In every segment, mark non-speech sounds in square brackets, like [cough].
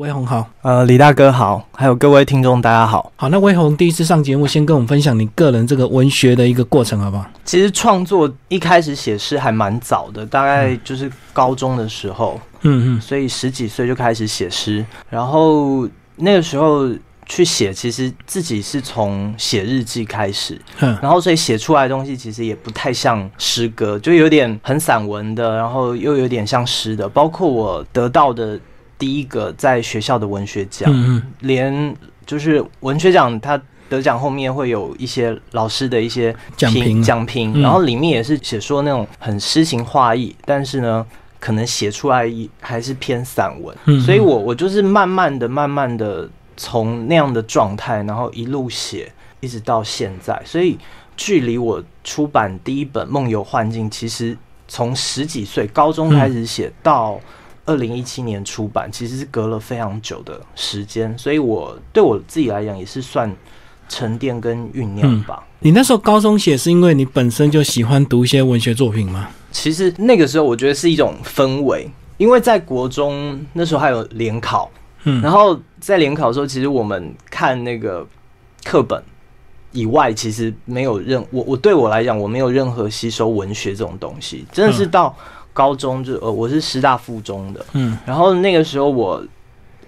威宏好，呃，李大哥好，还有各位听众大家好。好，那威宏第一次上节目，先跟我们分享你个人这个文学的一个过程，好不好？其实创作一开始写诗还蛮早的，大概就是高中的时候，嗯嗯。所以十几岁就开始写诗，然后那个时候去写，其实自己是从写日记开始，嗯。然后所以写出来的东西其实也不太像诗歌，就有点很散文的，然后又有点像诗的，包括我得到的第一个在学校的文学奖，嗯连就是文学奖，他得奖后面会有一些老师的一些奖评。奖评，嗯。然后里面也是写说那种很诗情画意，但是呢，可能写出来还是偏散文，嗯所以我我就是慢慢的、慢慢的从那样的状态，然后一路写，一直到现在，所以距离我出版第一本《梦游幻境》，其实从十几岁高中开始写到。二零一七年出版，其实是隔了非常久的时间，所以我对我自己来讲也是算沉淀跟酝酿吧。你那时候高中写是因为你本身就喜欢读一些文学作品吗？其实那个时候我觉得是一种氛围，因为在国中那时候还有联考，嗯，然后在联考的时候，其实我们看那个课本以外，其实没有任我我对我来讲，我没有任何吸收文学这种东西，真的是到高中就呃我是师大附中的，嗯。然后那个时候我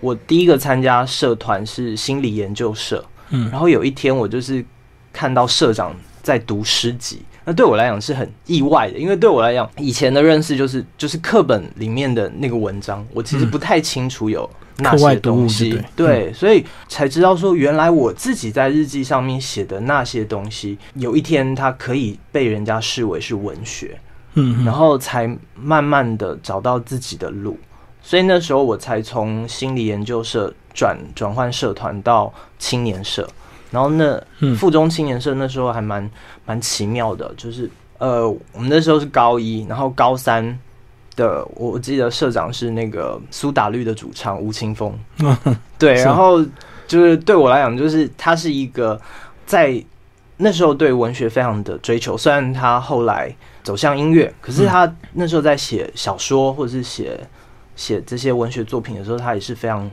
我第一个参加社团是心理研究社，嗯。然后有一天我就是看到社长在读诗集，那对我来讲是很意外的，因为对我来讲以前的认识就是就是课本里面的那个文章，我其实不太清楚有那些东西，对，所以才知道说原来我自己在日记上面写的那些东西，有一天它可以被人家视为是文学。嗯，然后才慢慢的找到自己的路，所以那时候我才从心理研究社转转换社团到青年社，然后那嗯。附中青年社那时候还蛮蛮奇妙的，就是呃我们那时候是高一，然后高三的我记得社长是那个苏打绿的主唱吴青峰，[laughs] 对，然后就是对我来讲，就是他是一个在那时候对文学非常的追求，虽然他后来走向音乐，可是他那时候在写小说或者是写写这些文学作品的时候，他也是非常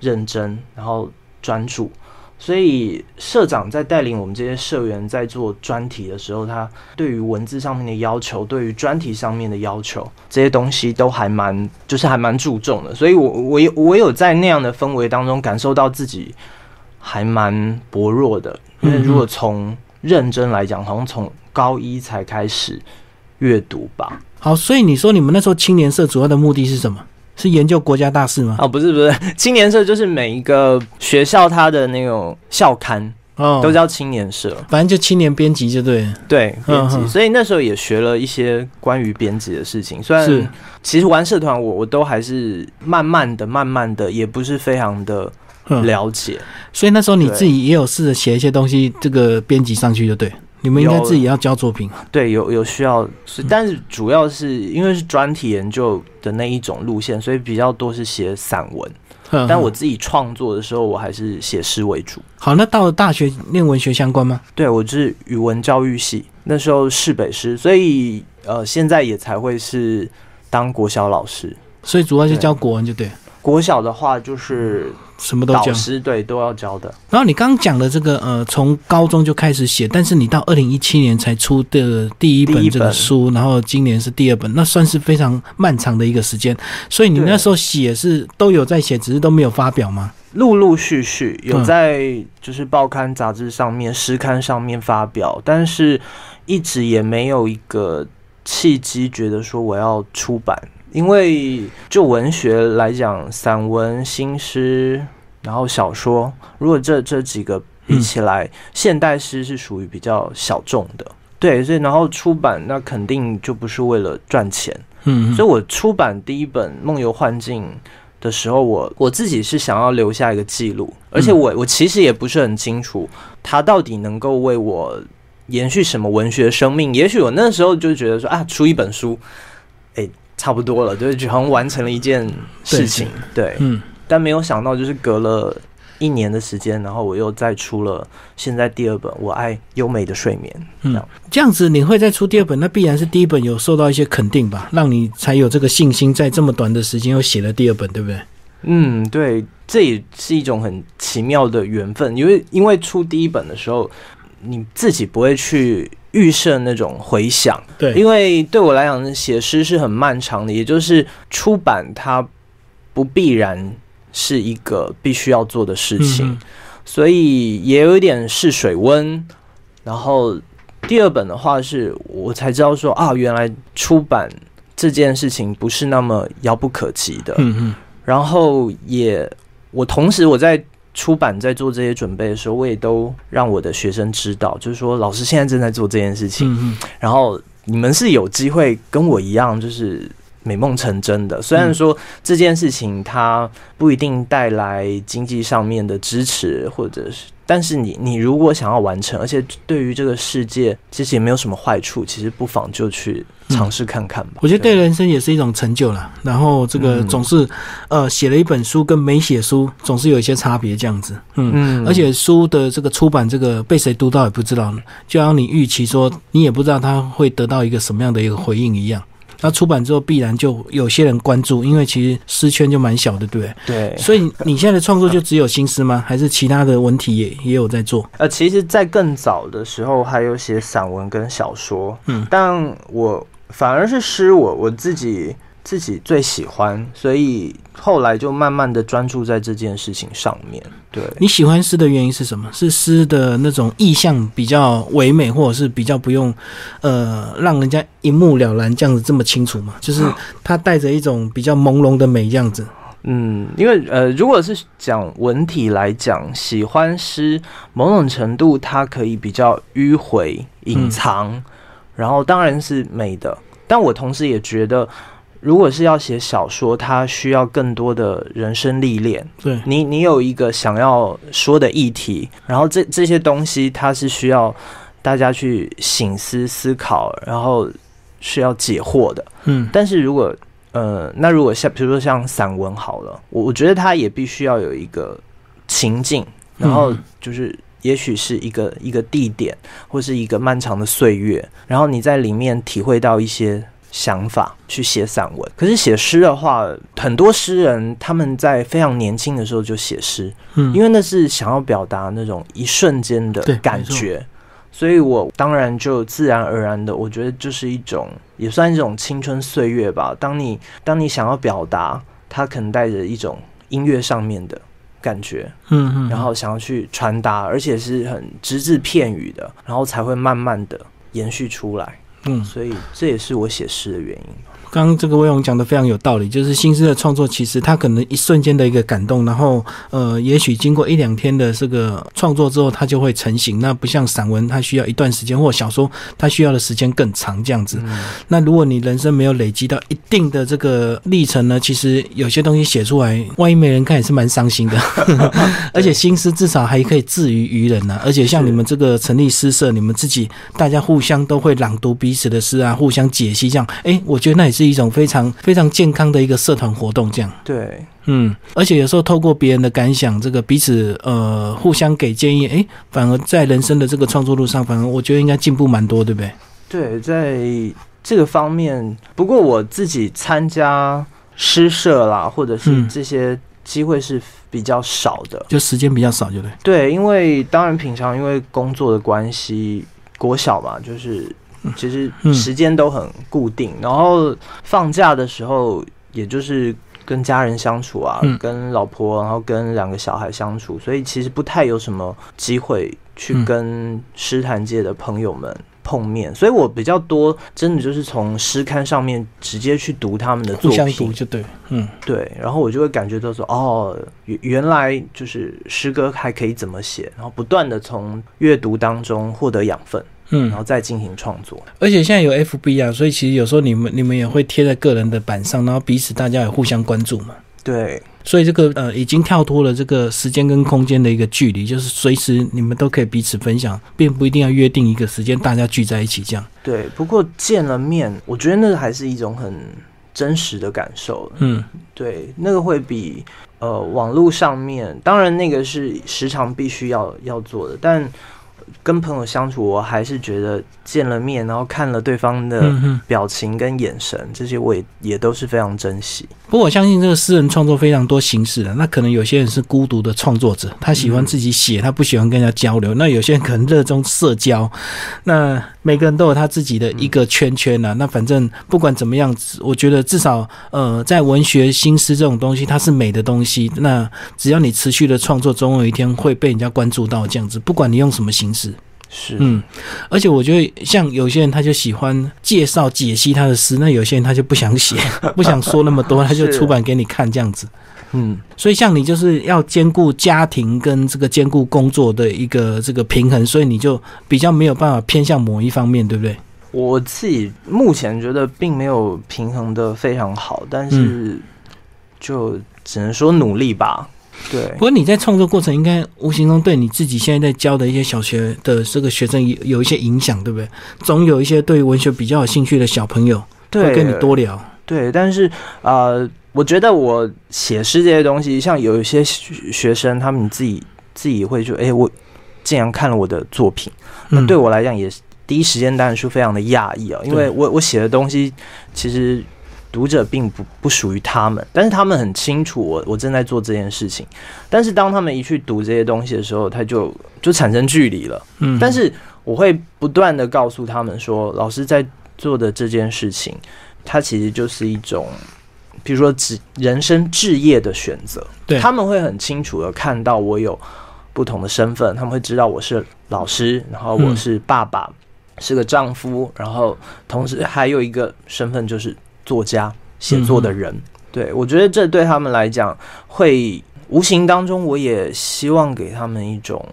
认真，然后专注。所以社长在带领我们这些社员在做专题的时候，他对于文字上面的要求，对于专题上面的要求，这些东西都还蛮，就是还蛮注重的。所以我我有我有在那样的氛围当中感受到自己还蛮薄弱的，因为如果从认真来讲，好像从高一才开始阅读吧。好，所以你说你们那时候青年社主要的目的是什么？是研究国家大事吗？哦，不是不是，[laughs] 青年社就是每一个学校它的那种校刊哦，都叫青年社，反正就青年编辑就对了。对编辑，嗯所以那时候也学了一些关于编辑的事情。虽然其实玩社团我我都还是慢慢的、慢慢的，也不是非常的嗯，了解。所以那时候你自己也有试着写一些东西，这个编辑上去就对。你们应该自己要交作品。对，有有需要但是主要是因为是专题研究的那一种路线，所以比较多是写散文。嗯但我自己创作的时候，我还是写诗为主。好，那到了大学念文学相关吗？对我是语文教育系，那时候是北师，所以呃，现在也才会是当国小老师。所以主要就教国文就对，国小的话就是导什么都教。师对都要教的。然后你刚刚讲的这个呃，从高中就开始写，但是你到二零一七年才出的第一本一这个本书，然后今年是第二本，那算是非常漫长的一个时间。所以你那时候写是都有在写，只是都没有发表吗？陆陆续续有嗯在就是报刊杂志上面、诗刊上面发表，但是一直也没有一个契机，觉得说我要出版。因为就文学来讲，散文、新诗，然后小说，如果这这几个比起来，现代诗是属于比较小众的。对，所以然后出版那肯定就不是为了赚钱，嗯，所以我出版第一本《梦游幻境》的时候，我我自己是想要留下一个记录，而且我我其实也不是很清楚它到底能够为我延续什么文学生命。也许我那时候就觉得说啊，出一本书，哎，差不多了，就是好像完成了一件事情，对。嗯，但没有想到，就是隔了一年的时间，然后我又再出了现在第二本《我爱优美的睡眠》。嗯这样这样子你会再出第二本，那必然是第一本有受到一些肯定吧，让你才有这个信心，在这么短的时间又写了第二本，对不对？嗯，对，这也是一种很奇妙的缘分，因为因为出第一本的时候，你自己不会去预设那种回响，对，因为对我来讲，写诗是很漫长的，也就是出版它不必然是一个必须要做的事情，所以也有一点试水温。然后第二本的话，是我才知道说啊，原来出版这件事情不是那么遥不可及的。嗯嗯。然后也，我同时我在出版在做这些准备的时候，我也都让我的学生知道，就是说老师现在正在做这件事情。嗯嗯。然后你们是有机会跟我一样，就是美梦成真的。虽然说这件事情它不一定带来经济上面的支持，或者是。但是你你如果想要完成，而且对于这个世界其实也没有什么坏处，其实不妨就去尝试看看吧。我觉得对人生也是一种成就了。然后这个总是呃写了一本书跟没写书总是有一些差别这样子。嗯，而且书的这个出版这个被谁读到也不知道，就像你预期说你也不知道他会得到一个什么样的一个回应一样。那出版之后必然就有些人关注，因为其实诗圈就蛮小的，对不对？对。所以你现在的创作就只有新诗吗？还是其他的文体也也有在做？呃，其实，在更早的时候还有写散文跟小说，嗯，但我反而是诗，我我自己。自己最喜欢，所以后来就慢慢的专注在这件事情上面。对你喜欢诗的原因是什么？是诗的那种意象比较唯美，或者是比较不用呃让人家一目了然这样子这么清楚嘛？就是它带着一种比较朦胧的美这样子。嗯，因为呃，如果是讲文体来讲，喜欢诗某种程度它可以比较迂回隐藏，然后当然是美的。但我同时也觉得。如果是要写小说，它需要更多的人生历练。对你，你有一个想要说的议题，然后这这些东西，它是需要大家去醒思、思考，然后是要解惑的。嗯，但是如果呃，那如果像比如说像散文好了，我我觉得它也必须要有一个情境，然后就是也许是一个一个地点，或是一个漫长的岁月，然后你在里面体会到一些。想法去写散文，可是写诗的话，很多诗人他们在非常年轻的时候就写诗，嗯，因为那是想要表达那种一瞬间的感觉，所以我当然就自然而然的，我觉得就是一种也算一种青春岁月吧。当你当你想要表达，它可能带着一种音乐上面的感觉，嗯嗯，然后想要去传达，而且是很只字片语的，然后才会慢慢的延续出来。嗯，所以这也是我写诗的原因。刚刚这个魏勇讲的非常有道理，就是新诗的创作，其实他可能一瞬间的一个感动，然后呃，也许经过一两天的这个创作之后，它就会成型。那不像散文，它需要一段时间，或小说它需要的时间更长，这样子。那如果你人生没有累积到一定的这个历程呢，其实有些东西写出来，万一没人看也是蛮伤心的。[laughs] 而且新诗至少还可以自娱于人呢。而且像你们这个成立诗社，你们自己大家互相都会朗读彼此的诗啊，互相解析这样。哎，我觉得那也是。是一种非常非常健康的一个社团活动，这样对，嗯，而且有时候透过别人的感想，这个彼此呃互相给建议，哎，反而在人生的这个创作路上，反而我觉得应该进步蛮多，对不对？对，在这个方面，不过我自己参加诗社啦，或者是这些机会是比较少的，就时间比较少，就对。对，因为当然平常因为工作的关系，国小嘛，就是。其实时间都很固定，然后放假的时候，也就是跟家人相处啊，跟老婆，然后跟两个小孩相处，所以其实不太有什么机会去跟诗坛界的朋友们碰面，所以我比较多真的就是从诗刊上面直接去读他们的作品，就对，嗯，对，然后我就会感觉到说，哦，原原来就是诗歌还可以怎么写，然后不断的从阅读当中获得养分。嗯，然后再进行创作，而且现在有 FB 啊，所以其实有时候你们你们也会贴在个人的板上，然后彼此大家也互相关注嘛。对，所以这个呃已经跳脱了这个时间跟空间的一个距离，就是随时你们都可以彼此分享，并不一定要约定一个时间大家聚在一起这样。对，不过见了面，我觉得那还是一种很真实的感受。嗯，对，那个会比呃网络上面，当然那个是时常必须要要做的，但。跟朋友相处，我还是觉得见了面，然后看了对方的。表情跟眼神，这些我也也都是非常珍惜。不过我相信这个诗人创作非常多形式的，那可能有些人是孤独的创作者，他喜欢自己写，他不喜欢跟人家交流。那有些人可能热衷社交，那每个人都有他自己的一个圈圈啊。那反正不管怎么样，我觉得至少呃，在文学新诗这种东西，它是美的东西。那只要你持续的创作，总有一天会被人家关注到这样子，不管你用什么形式。是，嗯，而且我觉得像有些人他就喜欢介绍解析他的诗，那有些人他就不想写，[laughs] 不想说那么多，他就出版给你看这样子。嗯，所以像你就是要兼顾家庭跟这个兼顾工作的一个这个平衡，所以你就比较没有办法偏向某一方面，对不对？我自己目前觉得并没有平衡的非常好，但是就只能说努力吧。对不，过你在创作过程应该无形中对你自己现在在教的一些小学的这个学生有有一些影响，对不对？总有一些对文学比较有兴趣的小朋友会，跟你多聊。对，但是呃，我觉得我写诗这些东西，像有一些学学生，他们自己自己会说，哎、我竟然看了我的作品，那嗯对我来讲也是第一时间当然是非常的讶异啊，因为我我写的东西其实。读者并不不属于他们，但是他们很清楚我我正在做这件事情。但是当他们一去读这些东西的时候，他就就产生距离了。嗯，但是我会不断的告诉他们说，老师在做的这件事情，它其实就是一种，比如说职人生置业的选择。对他们会很清楚的看到我有不同的身份，他们会知道我是老师，然后我是爸爸，是个丈夫，然后同时还有一个身份就是作家、写作的人。对我觉得这对他们来讲会无形当中，我也希望给他们一种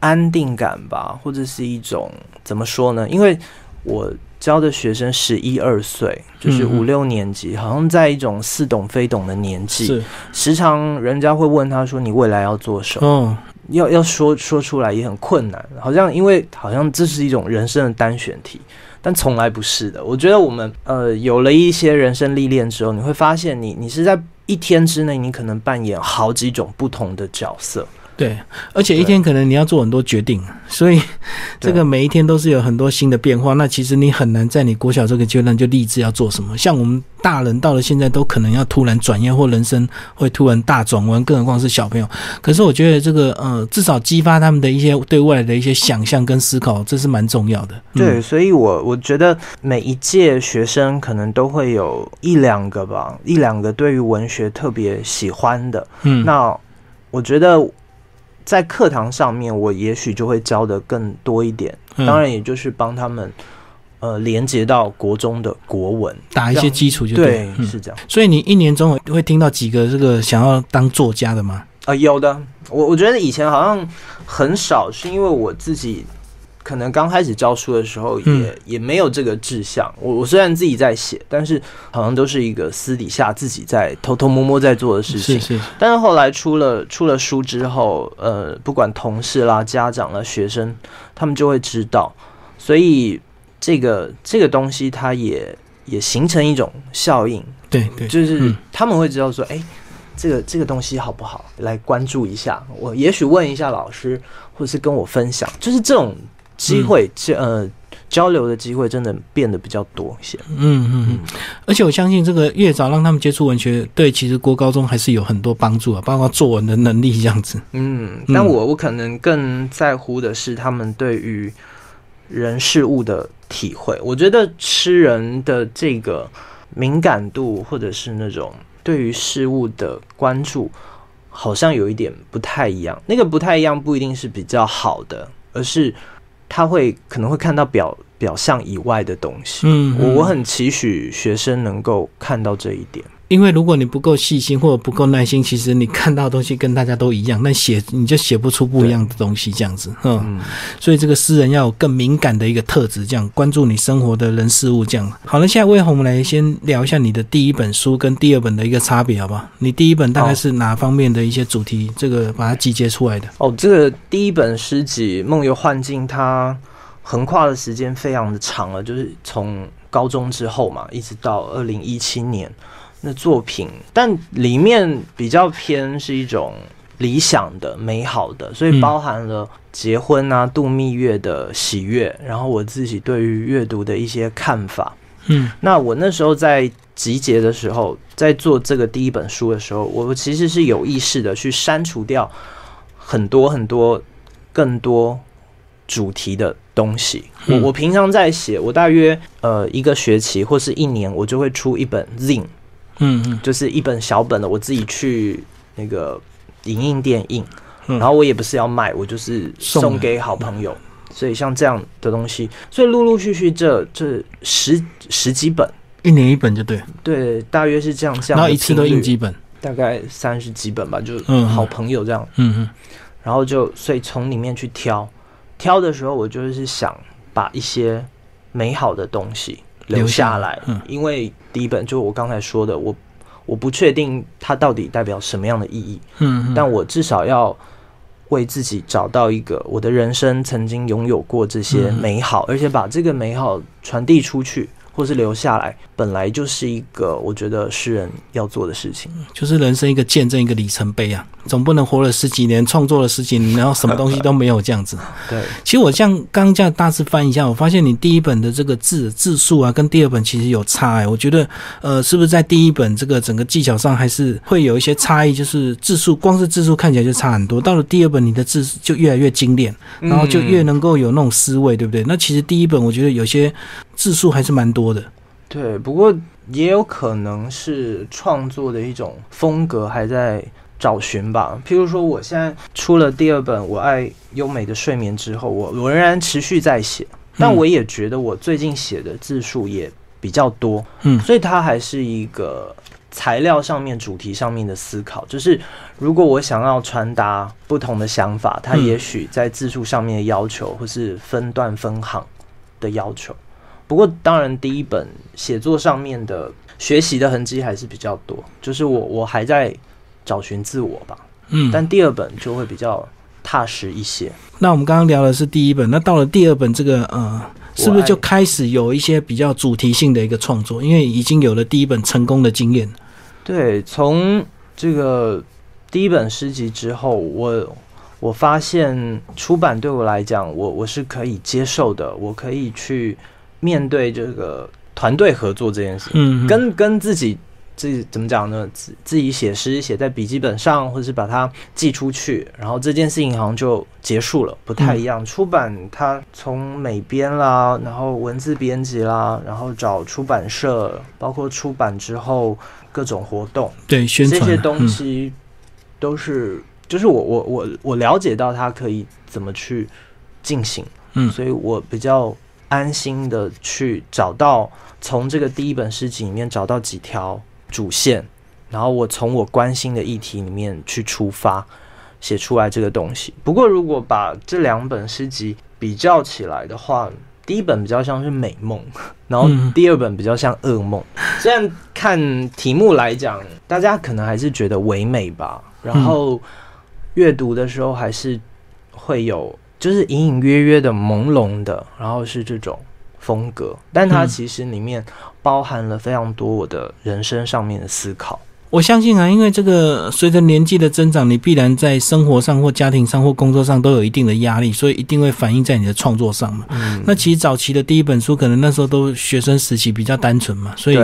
安定感吧，或者是一种怎么说呢？因为我教的学生十一二岁，就是嗯嗯五六年级，好像在一种似懂非懂的年纪，是时常人家会问他说：“你未来要做什么？”哦，要要说说出来也很困难，好像因为好像这是一种人生的单选题，但从来不是的。我觉得我们呃有了一些人生历练之后，你会发现你你是在一天之内，你可能扮演好几种不同的角色。对，而且一天可能你要做很多决定，所以这个每一天都是有很多新的变化。那其实你很难在你国小这个阶段就立志要做什么。像我们大人到了现在都可能要突然转业，或人生会突然大转弯，更何况是小朋友。可是我觉得这个呃，至少激发他们的一些对未来的一些想象跟思考，这是蛮重要的。嗯对，所以我我觉得每一届学生可能都会有一两个吧，一两个对于文学特别喜欢的。嗯，那我觉得在课堂上面，我也许就会教的更多一点。嗯当然，也就是帮他们呃连接到国中的国文。打一些基础就对，嗯是这样。所以你一年中会听到几个这个想要当作家的吗？呃，有的，我我觉得以前好像很少，是因为我自己可能刚开始教书的时候也、嗯也没有这个志向。我我虽然自己在写，但是好像都是一个私底下自己在偷偷摸摸在做的事情是。是，但是后来出了出了书之后，呃，不管同事啦、家长啦、学生，他们就会知道，所以这个这个东西它也也形成一种效应，对对，就是嗯他们会知道说，哎、这个这个东西好不好，来关注一下。我也许问一下老师，或者是跟我分享，就是这种机会，这、呃交流的机会，真的变得比较多一些。嗯嗯嗯，而且我相信这个越早让他们接触文学，对其实国高中还是有很多帮助啊，包括作文的能力这样子。嗯，嗯但我我可能更在乎的是他们对于人事物的体会。我觉得诗人的这个敏感度，或者是那种对于事物的关注，好像有一点不太一样。那个不太一样，不一定是比较好的，而是他会可能会看到表表象以外的东西。嗯，我我嗯很期许学生能够看到这一点。因为如果你不够细心或者不够耐心，其实你看到的东西跟大家都一样，那写你就写不出不一样的东西，这样子。嗯，嗯，所以这个诗人要有更敏感的一个特质，这样关注你生活的人事物，这样。好了，现在魏红，我们来先聊一下你的第一本书跟第二本的一个差别，好不好？你第一本大概是哪方面的一些主题？这个把它集结出来的。哦，这个第一本诗集《梦游幻境》，它横跨的时间非常的长了，就是从高中之后嘛，一直到二零一七年那作品，但里面比较偏是一种理想的、美好的，所以包含了结婚啊、度蜜月的喜悦，然后我自己对于阅读的一些看法。嗯，那我那时候在集结的时候，在做这个第一本书的时候，我其实是有意识的去删除掉很多很多更多主题的东西。我我平常在写，我大约呃一个学期或是一年，我就会出一本 Zine，嗯嗯，就是一本小本的，我自己去那个影印店印，嗯。然后我也不是要卖，我就是送送给好朋友。所以像这样的东西，所以陆陆续续这这十十几本，一年一本就对，对，大约是这样这样的然后一次都印几本，大概三十几本吧，就嗯。好朋友这样，嗯嗯。然后就所以从里面去挑，挑的时候我就是想把一些美好的东西留留下下来，嗯。因为第一本就我刚才说的，我我不确定它到底代表什么样的意义，嗯嗯，但我至少要为自己找到一个我的人生曾经拥有过这些嗯。美好，而且把这个美好传递出去，或是留下来，本来就是一个我觉得诗人要做的事情。就是人生一个见证，一个里程碑啊，总不能活了十几年，创作了十几年，然后什么东西都没有这样子。对，其实我像刚刚这样大致翻一下，我发现你第一本的这个字字数啊，跟第二本其实有差哎、我觉得呃，是不是在第一本这个整个技巧上还是会有一些差异？就是字数，光是字数看起来就差很多。到了第二本，你的字就越来越精炼，然后就越能够有那种思维，对不对？那其实第一本我觉得有些字数还是蛮多的。对，不过也有可能是创作的一种风格还在找寻吧。譬如说，我现在出了第二本《我爱优美的睡眠》之后，我我仍然持续在写，但我也觉得我最近写的字数也比较多，嗯所以它还是一个材料上面、主题上面的思考。就是如果我想要传达不同的想法，它嗯也许在字数上面的要求，或是分段分行的要求。不过，当然，第一本写作上面的学习的痕迹还是比较多，就是我我还在找寻自我吧。嗯，但第二本就会比较踏实一些。那我们刚刚聊的是第一本，那到了第二本这个呃，是不是就开始有一些比较主题性的一个创作？因为已经有了第一本成功的经验。对，从这个第一本诗集之后，我我发现出版对我来讲，我我是可以接受的，我可以去面对这个团队合作这件事。嗯，跟跟自己自己怎么讲呢？自自己写诗写在笔记本上，或者是把它寄出去，然后这件事情好像就结束了，不太一样。出版它从美编啦，然后文字编辑啦，然后找出版社，包括出版之后各种活动，对宣传这些东西都是，就是我我我我了解到它可以怎么去进行。嗯所以我比较安心的去找到从这个第一本诗集里面找到几条主线，然后我从我关心的议题里面去出发，写出来这个东西。不过如果把这两本诗集比较起来的话，第一本比较像是美梦，[laughs] 然后嗯第二本比较像噩梦。虽然看题目来讲，大家可能还是觉得唯美吧，然后阅读的时候还是会有就是隐隐约约的朦胧的，然后是这种风格，但它嗯。其实里面包含了非常多我的人生上面的思考。我相信啊，因为这个随着年纪的增长，你必然在生活上或家庭上或工作上都有一定的压力，所以一定会反映在你的创作上嘛。嗯。那其实早期的第一本书，可能那时候都学生时期比较单纯嘛，所以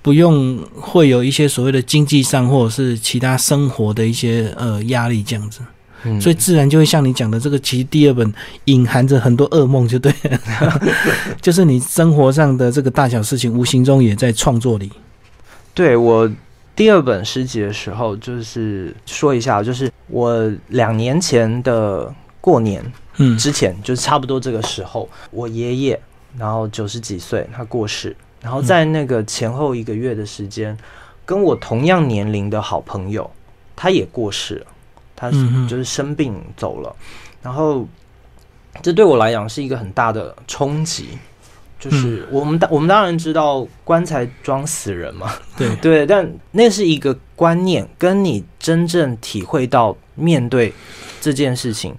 不用会有一些所谓的经济上或者是其他生活的一些呃压力这样子，嗯。所以自然就会像你讲的，这个其实第二本隐含着很多噩梦，就对了，[laughs] 就是你生活上的这个大小事情，无形中也在创作里。对我第二本诗集的时候，就是说一下，就是我两年前的过年嗯。之前，就是差不多这个时候，我爷爷然后九十几岁，他过世，然后在那个前后一个月的时间，跟我同样年龄的好朋友，他也过世了，他就是生病走了，然后这对我来讲是一个很大的冲击。就是我们当我们当然知道棺材装死人嘛，对，[laughs] 对，但那是一个观念，跟你真正体会到面对这件事情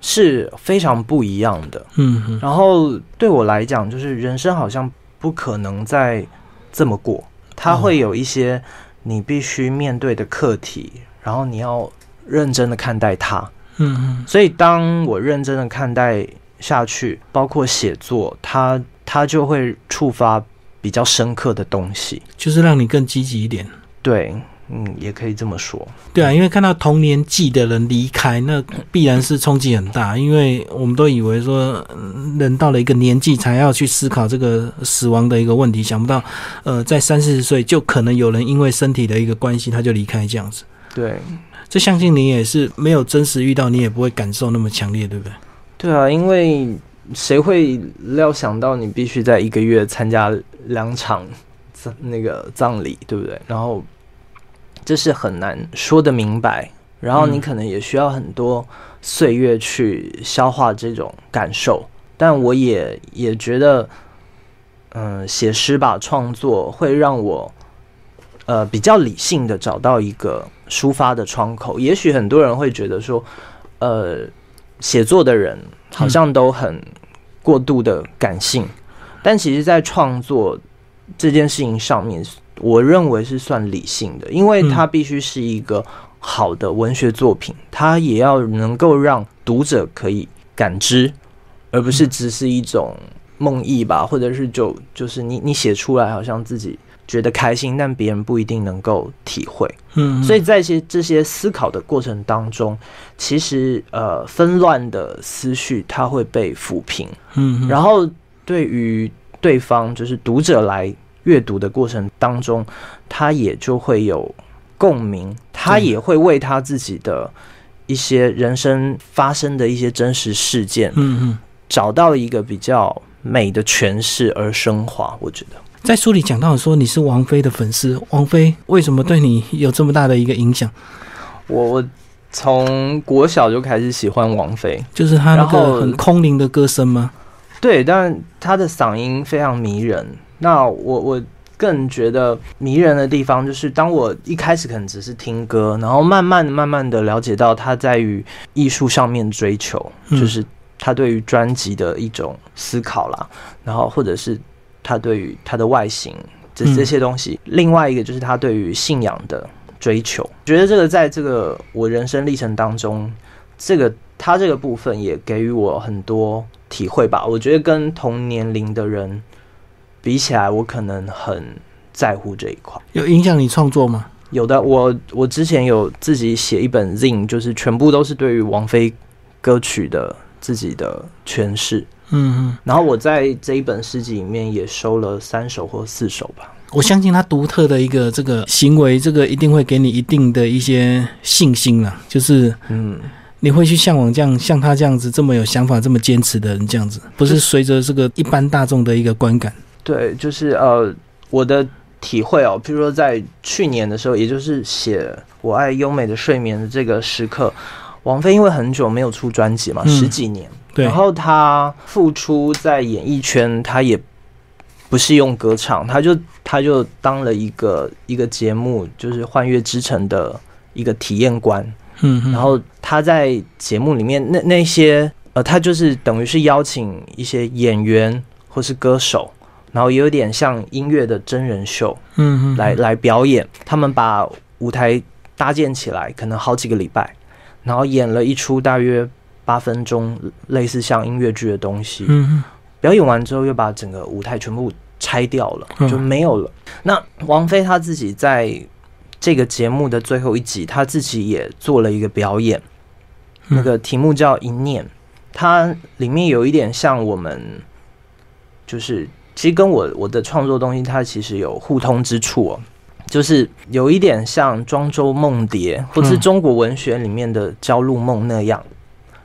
是非常不一样的。嗯，然后对我来讲，就是人生好像不可能再这么过，它哦会有一些你必须面对的课题，然后你要认真的看待它。嗯嗯所以当我认真的看待下去，包括写作，它它就会触发比较深刻的东西。就是让你更积极一点。对，嗯，也可以这么说。对啊，因为看到同年纪的人离开，那必然是冲击很大。因为我们都以为说，嗯人到了一个年纪才要去思考这个死亡的一个问题，想不到，呃，在三四十岁就可能有人因为身体的一个关系他就离开这样子。对，这相信你也是没有真实遇到，你也不会感受那么强烈，对不对？对啊，因为谁会料想到你必须在一个月参加两场葬那个葬礼，对不对？然后这是很难说得明白，然后你嗯可能也需要很多岁月去消化这种感受。但我也也觉得，嗯、写诗吧，创作会让我呃比较理性的找到一个抒发的窗口。也许很多人会觉得说，呃，写作的人好像都很过度的感性，但其实，在创作这件事情上面，我认为是算理性的，因为它必须是一个好的文学作品，它也要能够让读者可以感知，而不是只是一种梦呓吧，或者是就就是你你写出来好像自己觉得开心，但别人不一定能够体会。嗯，所以在些这些思考的过程当中，其实呃纷乱的思绪它会被抚平，嗯，嗯然后对于对方就是读者来阅读的过程当中，他也就会有共鸣，他也会为他自己的一些人生发生的一些真实事件，嗯嗯，找到一个比较美的诠释而升华。我觉得。在书里讲到说你是王菲的粉丝，王菲为什么对你有这么大的一个影响？我我从国小就开始喜欢王菲，就是她那个很空灵的歌声吗？对，但她的嗓音非常迷人。那我我更觉得迷人的地方，就是当我一开始可能只是听歌，然后慢慢的、慢慢的了解到她在于艺术上面追求，嗯就是她对于专辑的一种思考啦，然后或者是她对于他的外形这嗯这些东西。另外一个就是他对于信仰的追求，觉得这个在这个我人生历程当中，这个他这个部分也给予我很多体会吧。我觉得跟同年龄的人比起来，我可能很在乎这一块。有影响你创作吗？有的，我我之前有自己写一本 zine，就是全部都是对于王菲歌曲的自己的诠释。嗯嗯，然后我在这一本诗集里面也收了三首或四首吧。我相信他独特的一个这个行为，这个一定会给你一定的一些信心啦，就是嗯，你会去向往这样像他这样子这么有想法、这么坚持的人，这样子，不是随着这个一般大众的一个观感。对，就是呃，我的体会哦，譬如说在去年的时候，也就是写《我爱优美的睡眠》的这个时刻，王菲因为很久没有出专辑嘛，嗯十几年，对，然后他复出在演艺圈，他也不是用歌唱，他就他就当了一个一个节目，就是《幻乐之城》的一个体验官，嗯嗯，然后他在节目里面那那些呃，他就是等于是邀请一些演员或是歌手。然后也有点像音乐的真人秀嗯嗯。来来表演，他们把舞台搭建起来，可能好几个礼拜，然后演了一出大约八分钟，类似像音乐剧的东西。表演完之后，又把整个舞台全部拆掉了，嗯就没有了。那王菲她自己在这个节目的最后一集，她自己也做了一个表演，嗯那个题目叫《一念》，它里面有一点像我们，就是其实跟我我的创作东西，它其实有互通之处哦。就是有一点像庄周梦蝶，或是嗯中国文学里面的焦露梦那样。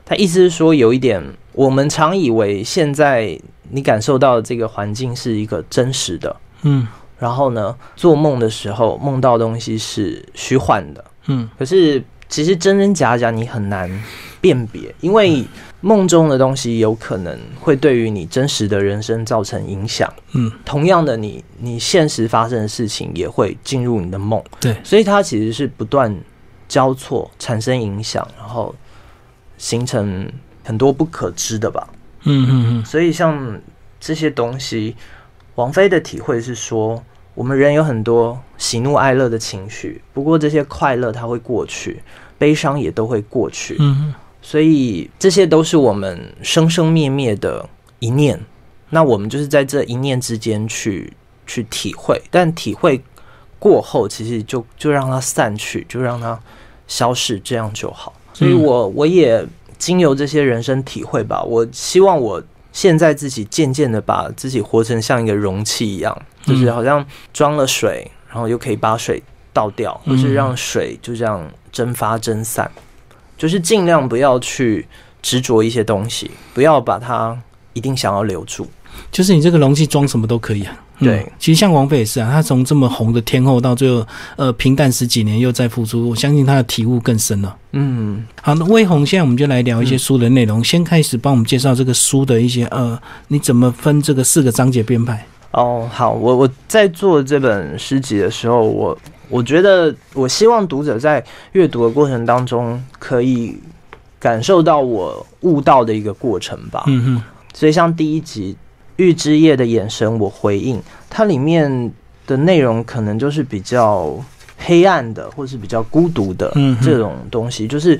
他意思是说，有一点我们常以为现在你感受到的这个环境是一个真实的，嗯然后呢，做梦的时候梦到的东西是虚幻的。嗯可是其实真真假假你很难辨别，因为梦中的东西有可能会对于你真实的人生造成影响。嗯，同样的你，你现实发生的事情也会进入你的梦。对所以它其实是不断交错产生影响，然后形成很多不可知的吧。嗯嗯嗯所以像这些东西，王菲的体会是说，我们人有很多喜怒哀乐的情绪，不过这些快乐它会过去，悲伤也都会过去。嗯所以这些都是我们生生灭灭的一念。那我们就是在这一念之间去去体会，但体会过后，其实就就让它散去，就让它消逝，这样就好。所以我我也经由这些人生体会吧，我希望我现在自己渐渐的把自己活成像一个容器一样，就是好像装了水，然后又可以把水倒掉，或是让水就这样蒸发蒸散，就是尽量不要去执着一些东西，不要把它一定想要留住。就是你这个容器装什么都可以啊。嗯对其实像王菲也是啊，她从这么红的天后到最后呃平淡十几年又再复出，我相信她的体悟更深了。嗯，好，那魏红，现在我们就来聊一些书的内容。先开始帮我们介绍这个书的一些呃，你怎么分这个四个章节编排？哦，好，我我在做这本诗集的时候，我我觉得我希望读者在阅读的过程当中可以感受到我悟到的一个过程吧。嗯哼，所以像第一集《玉之夜的眼神》，我回应。它里面的内容可能就是比较黑暗的，或是比较孤独的这种东西，就是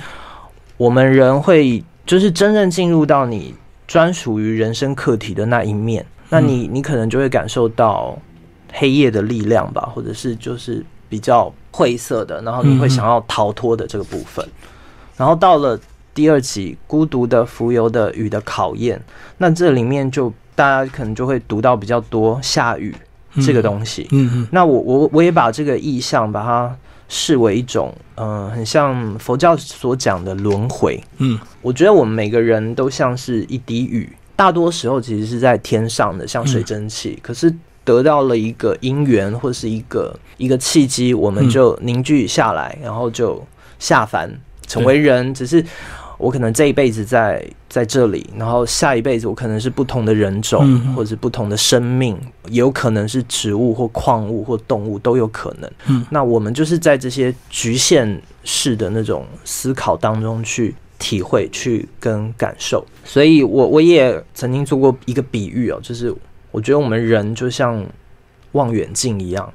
我们人会就是真正进入到你专属于人生课题的那一面，那你你可能就会感受到黑夜的力量吧，或者是就是比较晦涩的，然后你会想要逃脱的这个部分，然后到了。第二集《孤独的浮游的雨的考验》，那这里面就大家可能就会读到比较多下雨这个东西。嗯嗯，那我我我也把这个意象把它视为一种，嗯、很像佛教所讲的轮回。嗯。我觉得我们每个人都像是一滴雨，大多时候其实是在天上的，像水蒸气，可是得到了一个因缘或是一个一个契机，我们就凝聚下来，然后就下凡成为人，只是。我可能这一辈子在在这里，然后下一辈子我可能是不同的人种，嗯或者是不同的生命，也有可能是植物或矿物或动物都有可能。嗯，那我们就是在这些局限式的那种思考当中去体会、去跟感受。所以我我也曾经做过一个比喻哦，就是我觉得我们人就像望远镜一样。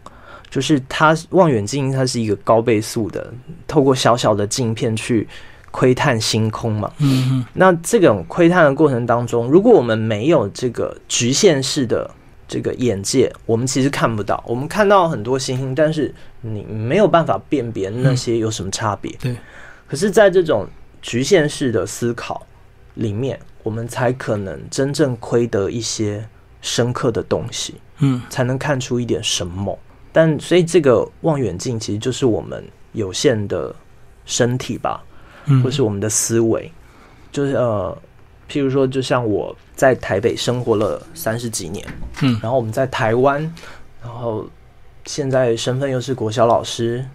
就是它望远镜，它是一个高倍速的，透过小小的镜片去窥探星空嘛。嗯哼，那这种窥探的过程当中，如果我们没有这个局限式的这个眼界，我们其实看不到。我们看到很多星星，但是你没有办法辨别那些有什么差别。对。可是，在这种局限式的思考里面，我们才可能真正窥得一些深刻的东西，嗯才能看出一点什么。但所以，这个望远镜其实就是我们有限的身体吧。嗯，或是我们的思维，就是呃，譬如说，就像我在台北生活了三十几年，嗯然后我们在台湾，然后现在身份又是国小老师，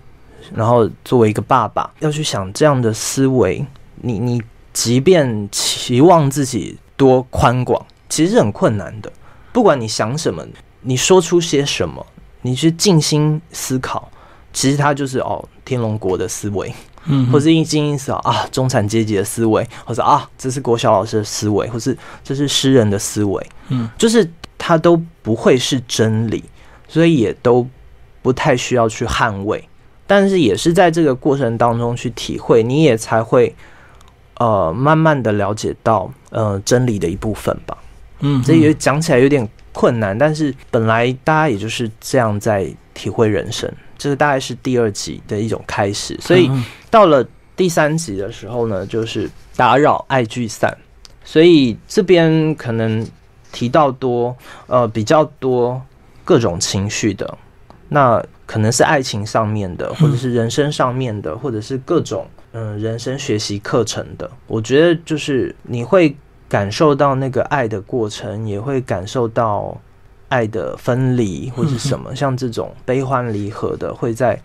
然后作为一个爸爸，要去想这样的思维，你你即便期望自己多宽广，其实是很困难的。不管你想什么，你说出些什么，你去静心思考，其实它就是哦，天龙国的思维。嗯，或是一精英思考啊，中产阶级的思维，或者啊，这是国小老师的思维，或是这是诗人的思维，嗯，就是它都不会是真理，所以也都不太需要去捍卫，但是也是在这个过程当中去体会，你也才会呃慢慢的了解到呃真理的一部分吧。嗯，这也讲起来有点困难，但是本来大家也就是这样在体会人生，这个大概是第二集的一种开始，所以。嗯到了第三集的时候呢，就是打扰爱聚散，所以这边可能提到多呃比较多各种情绪的，那可能是爱情上面的，或者是人生上面的，或者是各种嗯人生学习课程的。我觉得就是你会感受到那个爱的过程，也会感受到爱的分离或是什么，像这种悲欢离合的，会在。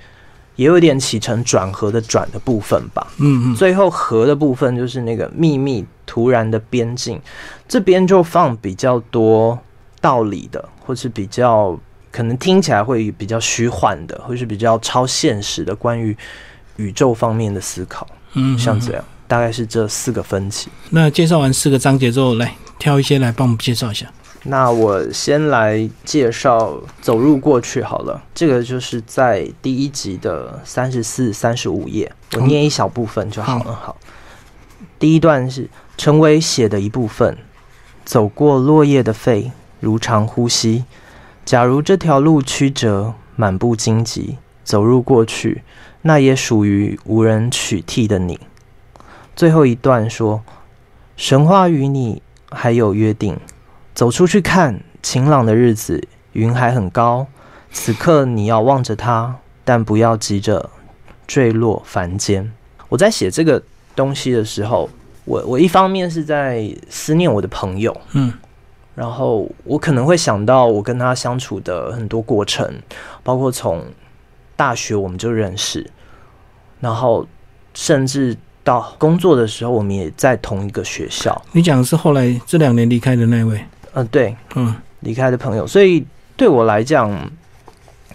也有点起承转合的转的部分吧。嗯嗯，最后合的部分就是那个秘密突然的边境，这边就放比较多道理的，或是比较可能听起来会比较虚幻的，或是比较超现实的关于宇宙方面的思考，嗯，像这样，大概是这四个分歧。那介绍完四个章节之后，来挑一些来帮我们介绍一下。那我先来介绍《走入过去》好了，这个就是在第一集的三十四、三十五页，我念一小部分就好了。好，第一段是成为血的一部分，走过落叶的肺，如常呼吸。假如这条路曲折，满布荆棘，走入过去，那也属于无人取替的你。最后一段说：神话与你还有约定。走出去看，晴朗的日子，云还很高。此刻你要望着它，但不要急着坠落凡间。我在写这个东西的时候，我我一方面是在思念我的朋友，嗯，然后我可能会想到我跟他相处的很多过程，包括从大学我们就认识，然后甚至到工作的时候，我们也在同一个学校。你讲的是后来这两年离开的那位，嗯、对，嗯。离开的朋友，所以对我来讲，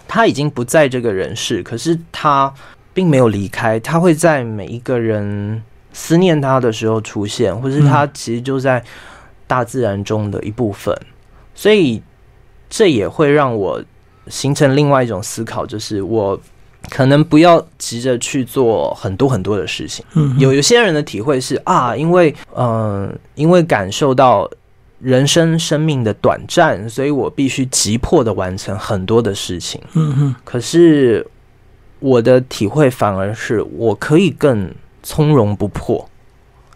他已经不在这个人世，可是他并没有离开，他会在每一个人思念他的时候出现，或是他其实就在大自然中的一部分，所以这也会让我形成另外一种思考，就是我可能不要急着去做很多很多的事情。嗯，有有些人的体会是啊，因为嗯、呃因为感受到人生生命的短暂，所以我必须急迫的完成很多的事情。嗯哼可是我的体会反而是我可以更从容不迫，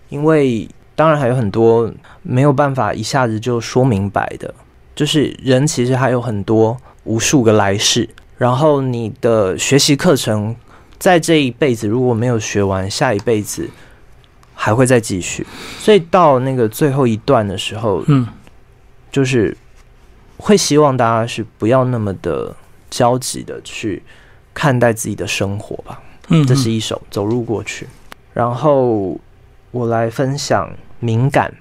因为当然还有很多没有办法一下子就说明白的，就是人其实还有很多无数个来世，然后你的学习课程在这一辈子如果没有学完，下一辈子还会再继续，所以到那个最后一段的时候，嗯。就是会希望大家是不要那么的焦急的去看待自己的生活吧。嗯，这是一首《走入过去》，然后我来分享敏感，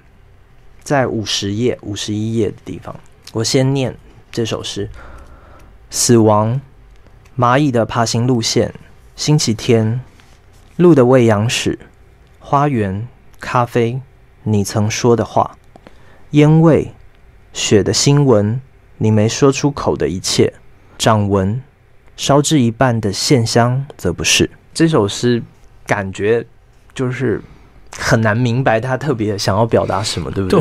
在五十页、五十一页的地方，我先念这首诗：死亡，蚂蚁的爬行路线，星期天，鹿的喂养史，花园，咖啡，你曾说的话，烟味，雪的新闻，你没说出口的一切，掌纹，烧至一半的线香则不是。这首诗感觉就是很难明白他特别想要表达什么，对不对？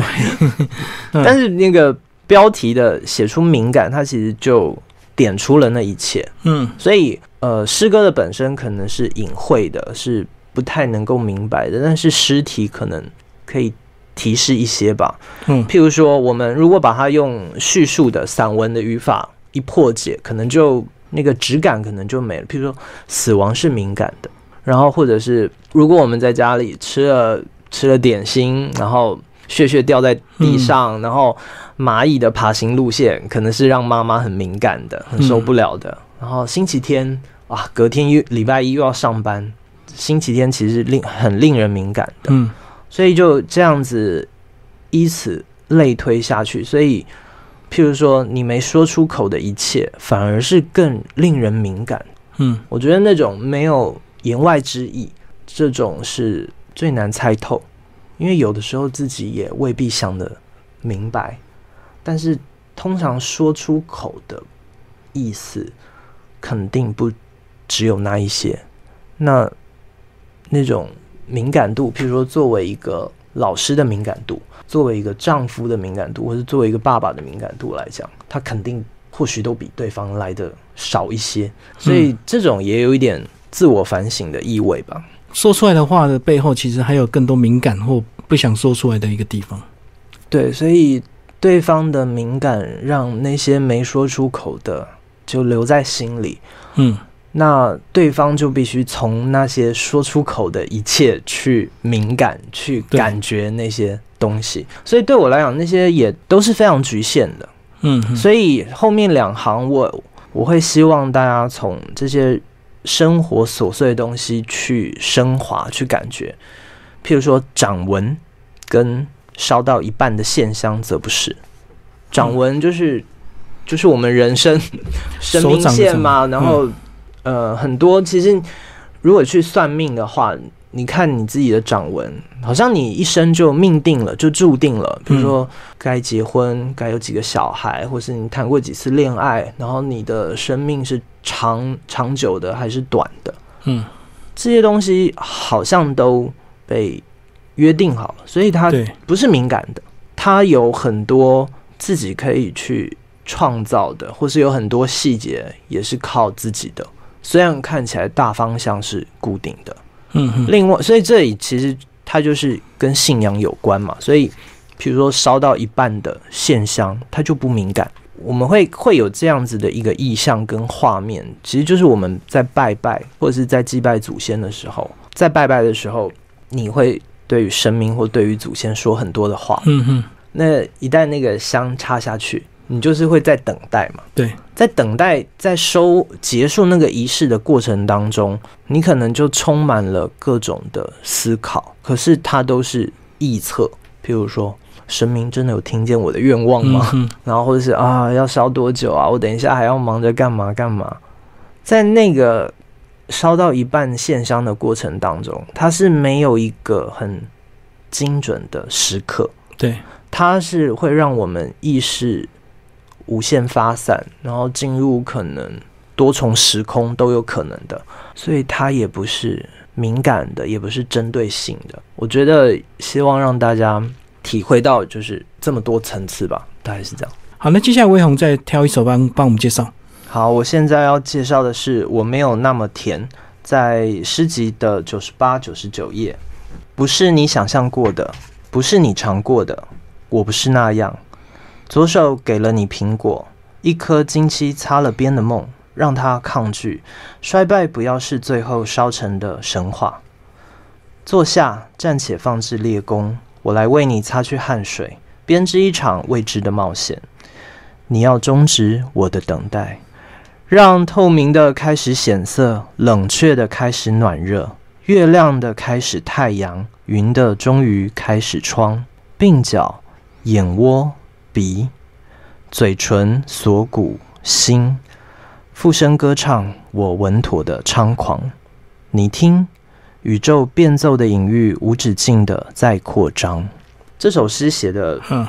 对但是那个标题的写出敏感，它其实就点出了那一切。嗯所以呃，诗歌的本身可能是隐晦的，是不太能够明白的，但是尸体可能可以提示一些吧。嗯譬如说，我们如果把它用叙述的散文的语法一破解，可能就那个质感可能就没了。譬如说，死亡是敏感的，然后或者是如果我们在家里吃了吃了点心，然后血血掉在地上，然后蚂蚁的爬行路线可能是让妈妈很敏感的，很受不了的。然后星期天啊，隔天又礼拜一又要上班，星期天其实令很令人敏感的。嗯。所以就这样子依此类推下去，所以譬如说你没说出口的一切，反而是更令人敏感。嗯。我觉得那种没有言外之意，这种是最难猜透，因为有的时候自己也未必想的明白，但是通常说出口的意思肯定不只有那一些，那那种敏感度，譬如说作为一个老师的敏感度，作为一个丈夫的敏感度，或是作为一个爸爸的敏感度来讲，他肯定或许都比对方来的少一些，所以这种也有一点自我反省的意味吧。说出来的话的背后，其实还有更多敏感或不想说出来的一个地方。对，所以对方的敏感让那些没说出口的就留在心里，嗯那对方就必须从那些说出口的一切去敏感，去感觉那些东西。所以对我来讲，那些也都是非常局限的。嗯嗯所以后面两行我我会希望大家从这些生活琐碎的东西去升华，去感觉。譬如说掌纹跟烧到一半的线香，则不是。掌纹就是、就是我们人生 [laughs] 生命线嘛，然后、呃很多其实如果去算命的话，你看你自己的掌纹，好像你一生就命定了，就注定了。比如说该结婚，该有几个小孩，或是你谈过几次恋爱，然后你的生命是长长久的还是短的？嗯，这些东西好像都被约定好了，所以它，不是敏感的，它有很多自己可以去创造的，或是有很多细节也是靠自己的。虽然看起来大方向是固定的。嗯哼，另外，所以这里其实它就是跟信仰有关嘛。所以，比如说烧到一半的线香，它就不敏感。我们会会有这样子的一个意象跟画面，其实就是我们在拜拜或者是在祭拜祖先的时候，在拜拜的时候，你会对于神明或对于祖先说很多的话。嗯哼，那一旦那个香插下去，你就是会在等待嘛。对，在等待，在收结束那个仪式的过程当中，你可能就充满了各种的思考，可是它都是臆测。譬如说，神明真的有听见我的愿望吗？嗯 [laughs] 然后或者是啊，要烧多久啊？我等一下还要忙着干嘛干嘛？在那个烧到一半线香的过程当中，它是没有一个很精准的时刻。对，它是会让我们意识无限发散，然后进入可能多重时空都有可能的，所以它也不是敏感的，也不是针对性的。我觉得希望让大家体会到就是这么多层次吧，大概是这样。好，那接下来魏红再挑一首帮帮我们介绍。好，我现在要介绍的是《我没有那么甜》，在诗集的九十八、九十九页。不是你想象过的，不是你尝过的，我不是那样。左手给了你苹果，一颗经期擦了边的梦，让它抗拒衰败，不要是最后烧成的神话。坐下，暂且放置列弓，我来为你擦去汗水，编织一场未知的冒险。你要终止我的等待。让透明的开始显色，冷却的开始暖热，月亮的开始太阳，云的终于开始窗。鬓角、眼窝、鼻、嘴唇、锁骨、心，附身歌唱我稳妥的猖狂。你听，宇宙变奏的隐喻无止境的在扩张。这首诗写的嗯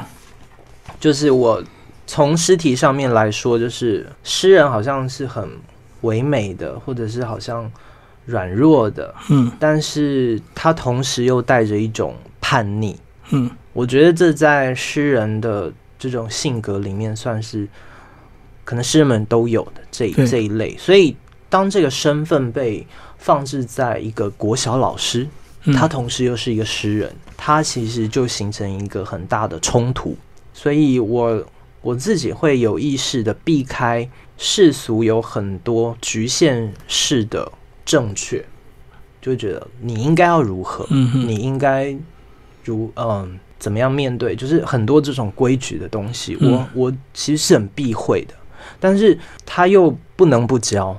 就是我从诗题上面来说，就是诗人好像是很唯美的，或者是好像软弱的，嗯但是他同时又带着一种叛逆。嗯我觉得这在诗人的这种性格里面，算是可能诗人们都有的这这一类。所以，当这个身份被放置在一个国小老师，嗯，他同时又是一个诗人，他其实就形成一个很大的冲突。所以我我自己会有意识的避开世俗有很多局限式的正确，就觉得你应该要如何，嗯你应该如嗯怎么样面对，就是很多这种规矩的东西，嗯我我其实是很避讳的，但是他又不能不教。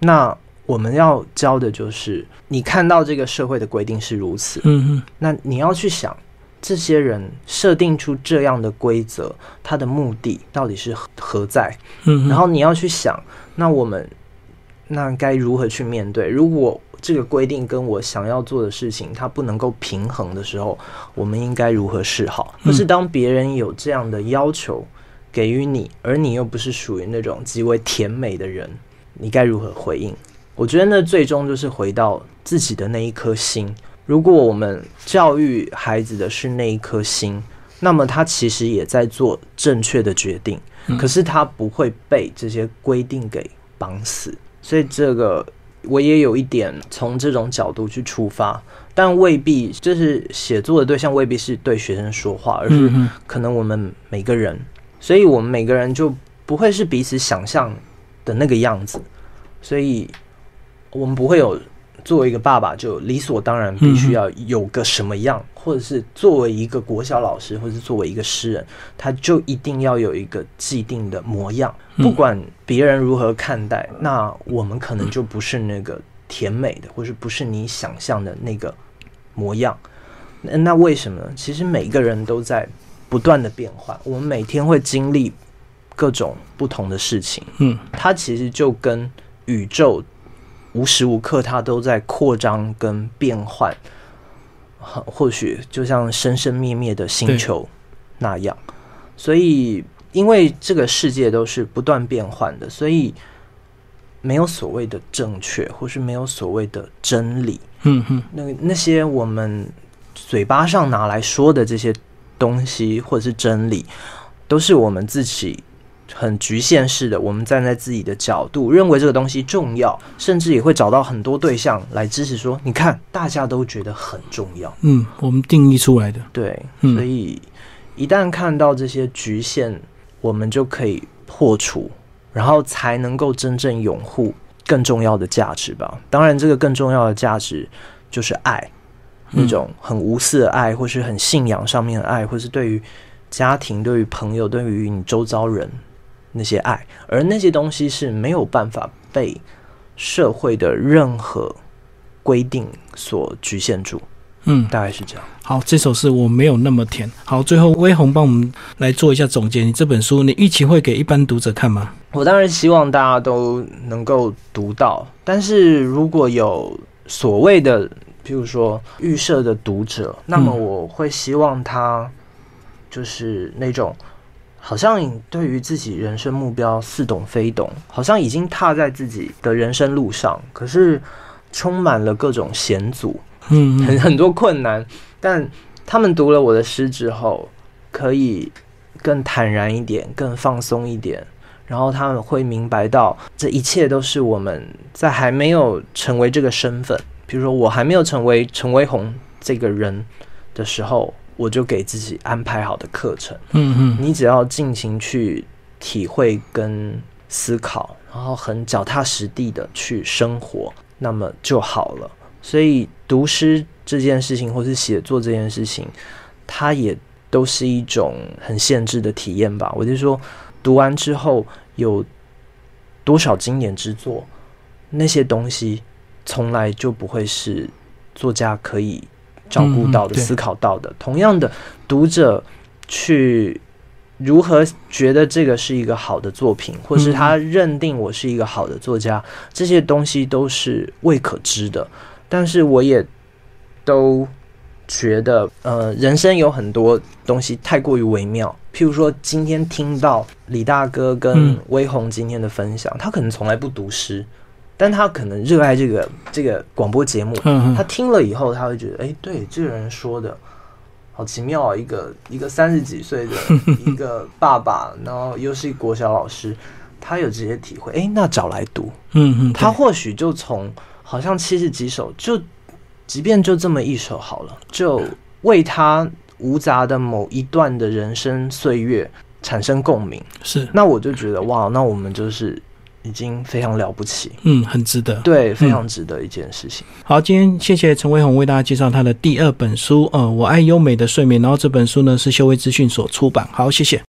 那我们要教的就是，你看到这个社会的规定是如此，嗯嗯那你要去想，这些人设定出这样的规则，他的目的到底是何何在？嗯，然后你要去想，那我们那该如何去面对？如果这个规定跟我想要做的事情它不能够平衡的时候，我们应该如何是好？可是当别人有这样的要求给予你，而你又不是属于那种极为甜美的人，你该如何回应？我觉得那最终就是回到自己的那一颗心。如果我们教育孩子的是那一颗心，那么他其实也在做正确的决定，嗯可是他不会被这些规定给绑死。所以这个我也有一点从这种角度去出发，但未必就是写作的对象未必是对学生说话，而是嗯可能我们每个人，所以我们每个人就不会是彼此想象的那个样子，所以我们不会有作为一个爸爸就理所当然必须要有个什么样，或者是作为一个国小老师，或者是作为一个诗人，他就一定要有一个既定的模样，嗯不管别人如何看待，那我们可能就不是那个甜美的，或是不是你想象的那个模样。那那为什么呢？其实每个人都在不断的变换，我们每天会经历各种不同的事情。嗯它其实就跟宇宙无时无刻它都在扩张跟变换，或许就像生生灭灭的星球那样。所以，因为这个世界都是不断变换的，所以没有所谓的正确，或是没有所谓的真理。嗯哼，那那些我们嘴巴上拿来说的这些东西，或者是真理，都是我们自己很局限式的。我们站在自己的角度，认为这个东西重要，甚至也会找到很多对象来支持说：“你看，大家都觉得很重要。”嗯，我们定义出来的。对，所以一旦看到这些局限，我们就可以破除，然后才能够真正拥护。更重要的价值吧，当然，这个更重要的价值就是爱，那种很无私的爱，或是很信仰上面的爱，或是对于家庭、对于朋友、对于你周遭人那些爱，而那些东西是没有办法被社会的任何规定所局限住。嗯，大概是这样。好，这首诗我没有那么甜。好，最后微红帮我们来做一下总结。你这本书，你预期会给一般读者看吗？我当然希望大家都能够读到，但是如果有所谓的，譬如说预设的读者，那么我会希望他就是那种好像对于自己人生目标似懂非懂，好像已经踏在自己的人生路上，可是充满了各种险阻。嗯，很很多困难，但他们读了我的诗之后，可以更坦然一点，更放松一点，然后他们会明白到，这一切都是我们在还没有成为这个身份，比如说我还没有成为陈威宏这个人的时候，我就给自己安排好的课程。嗯嗯，你只要尽情去体会跟思考，然后很脚踏实地的去生活，那么就好了。所以读诗这件事情，或是写作这件事情，它也都是一种很限制的体验吧。我就说，读完之后有多少经典之作，那些东西从来就不会是作家可以照顾到的、思考到的。同样的，读者去如何觉得这个是一个好的作品，或是他认定我是一个好的作家，这些东西都是未可知的。但是我也都觉得，呃，人生有很多东西太过于微妙。譬如说，今天听到李大哥跟威宏今天的分享，他可能从来不读诗，但他可能热爱这个这个广播节目。他听了以后，他会觉得，哎，对，这个人说的好奇妙啊！一个一个三十几岁的 [laughs] 一个爸爸，然后又是国小老师，他有这些体会，哎，那找来读，嗯嗯，他或许就从。好像七十几首，就即便就这么一首好了，就为他无杂的某一段的人生岁月产生共鸣。是，那我就觉得哇，那我们就是已经非常了不起，嗯，很值得，对，非常值得一件事情。好，今天谢谢陈伟宏为大家介绍他的第二本书，呃，我爱优美的睡眠。然后这本书呢是修为资讯所出版。好，谢谢。